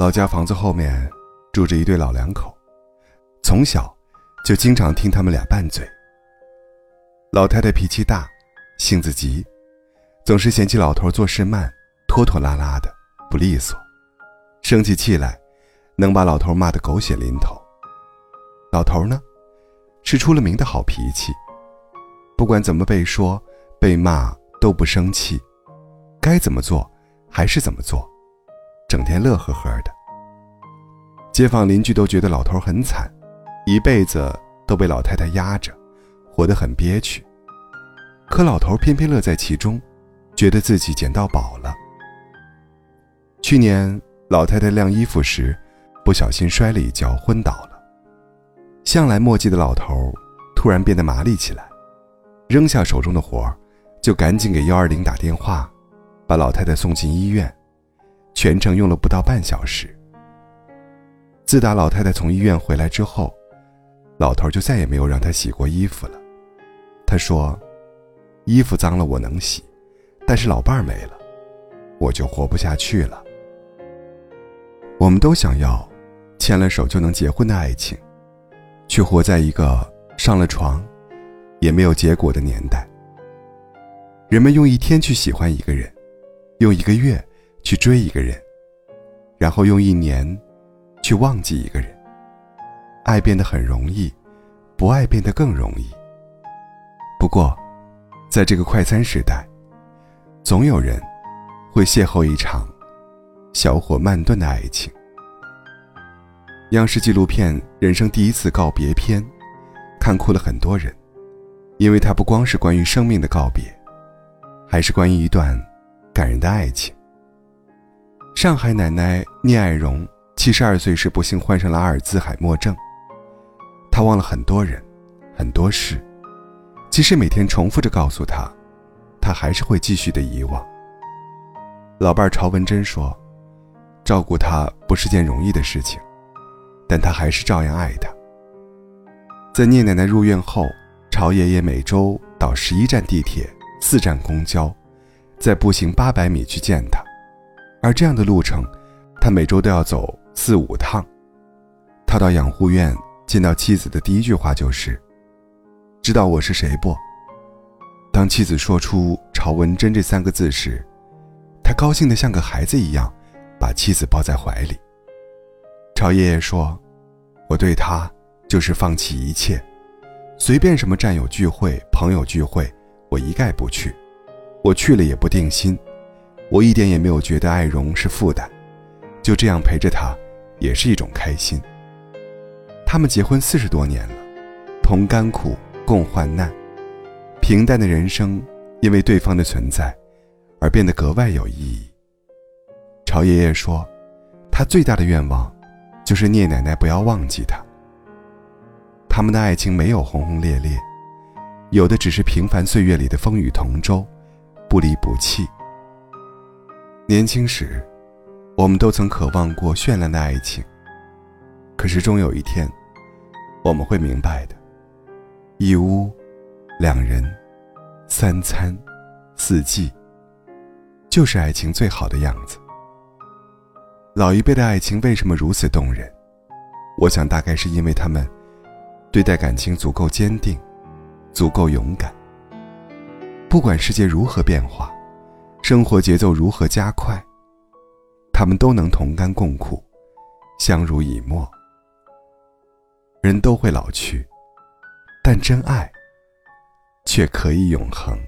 老家房子后面住着一对老两口，从小就经常听他们俩拌嘴。老太太脾气大，性子急，总是嫌弃老头做事慢，拖拖拉拉的，不利索，生起气来，能把老头骂得狗血淋头。老头呢，是出了名的好脾气，不管怎么被说、被骂都不生气，该怎么做还是怎么做，整天乐呵呵的。街坊邻居都觉得老头很惨，一辈子都被老太太压着。活得很憋屈，可老头偏偏乐在其中，觉得自己捡到宝了。去年老太太晾衣服时，不小心摔了一跤，昏倒了。向来墨迹的老头突然变得麻利起来，扔下手中的活儿，就赶紧给幺二零打电话，把老太太送进医院，全程用了不到半小时。自打老太太从医院回来之后，老头就再也没有让她洗过衣服了。他说：“衣服脏了我能洗，但是老伴儿没了，我就活不下去了。”我们都想要牵了手就能结婚的爱情，却活在一个上了床也没有结果的年代。人们用一天去喜欢一个人，用一个月去追一个人，然后用一年去忘记一个人。爱变得很容易，不爱变得更容易。不过，在这个快餐时代，总有人会邂逅一场小火慢炖的爱情。央视纪录片《人生第一次告别篇》，看哭了很多人，因为它不光是关于生命的告别，还是关于一段感人的爱情。上海奶奶聂爱荣七十二岁时不幸患上了阿尔兹海默症，她忘了很多人，很多事。即使每天重复着告诉他，他还是会继续的遗忘。老伴曹文珍说：“照顾他不是件容易的事情，但他还是照样爱他。”在聂奶奶入院后，曹爷爷每周倒十一站地铁、四站公交，再步行八百米去见他，而这样的路程，他每周都要走四五趟。他到养护院见到妻子的第一句话就是。知道我是谁不？当妻子说出“朝文珍”这三个字时，他高兴得像个孩子一样，把妻子抱在怀里。朝爷爷说：“我对他就是放弃一切，随便什么战友聚会、朋友聚会，我一概不去。我去了也不定心，我一点也没有觉得爱荣是负担，就这样陪着他，也是一种开心。他们结婚四十多年了，同甘苦。”共患难，平淡的人生因为对方的存在而变得格外有意义。朝爷爷说，他最大的愿望就是聂奶奶不要忘记他。他们的爱情没有轰轰烈烈，有的只是平凡岁月里的风雨同舟，不离不弃。年轻时，我们都曾渴望过绚烂的爱情，可是终有一天，我们会明白的。一屋，两人，三餐，四季，就是爱情最好的样子。老一辈的爱情为什么如此动人？我想大概是因为他们对待感情足够坚定，足够勇敢。不管世界如何变化，生活节奏如何加快，他们都能同甘共苦，相濡以沫。人都会老去。但真爱，却可以永恒。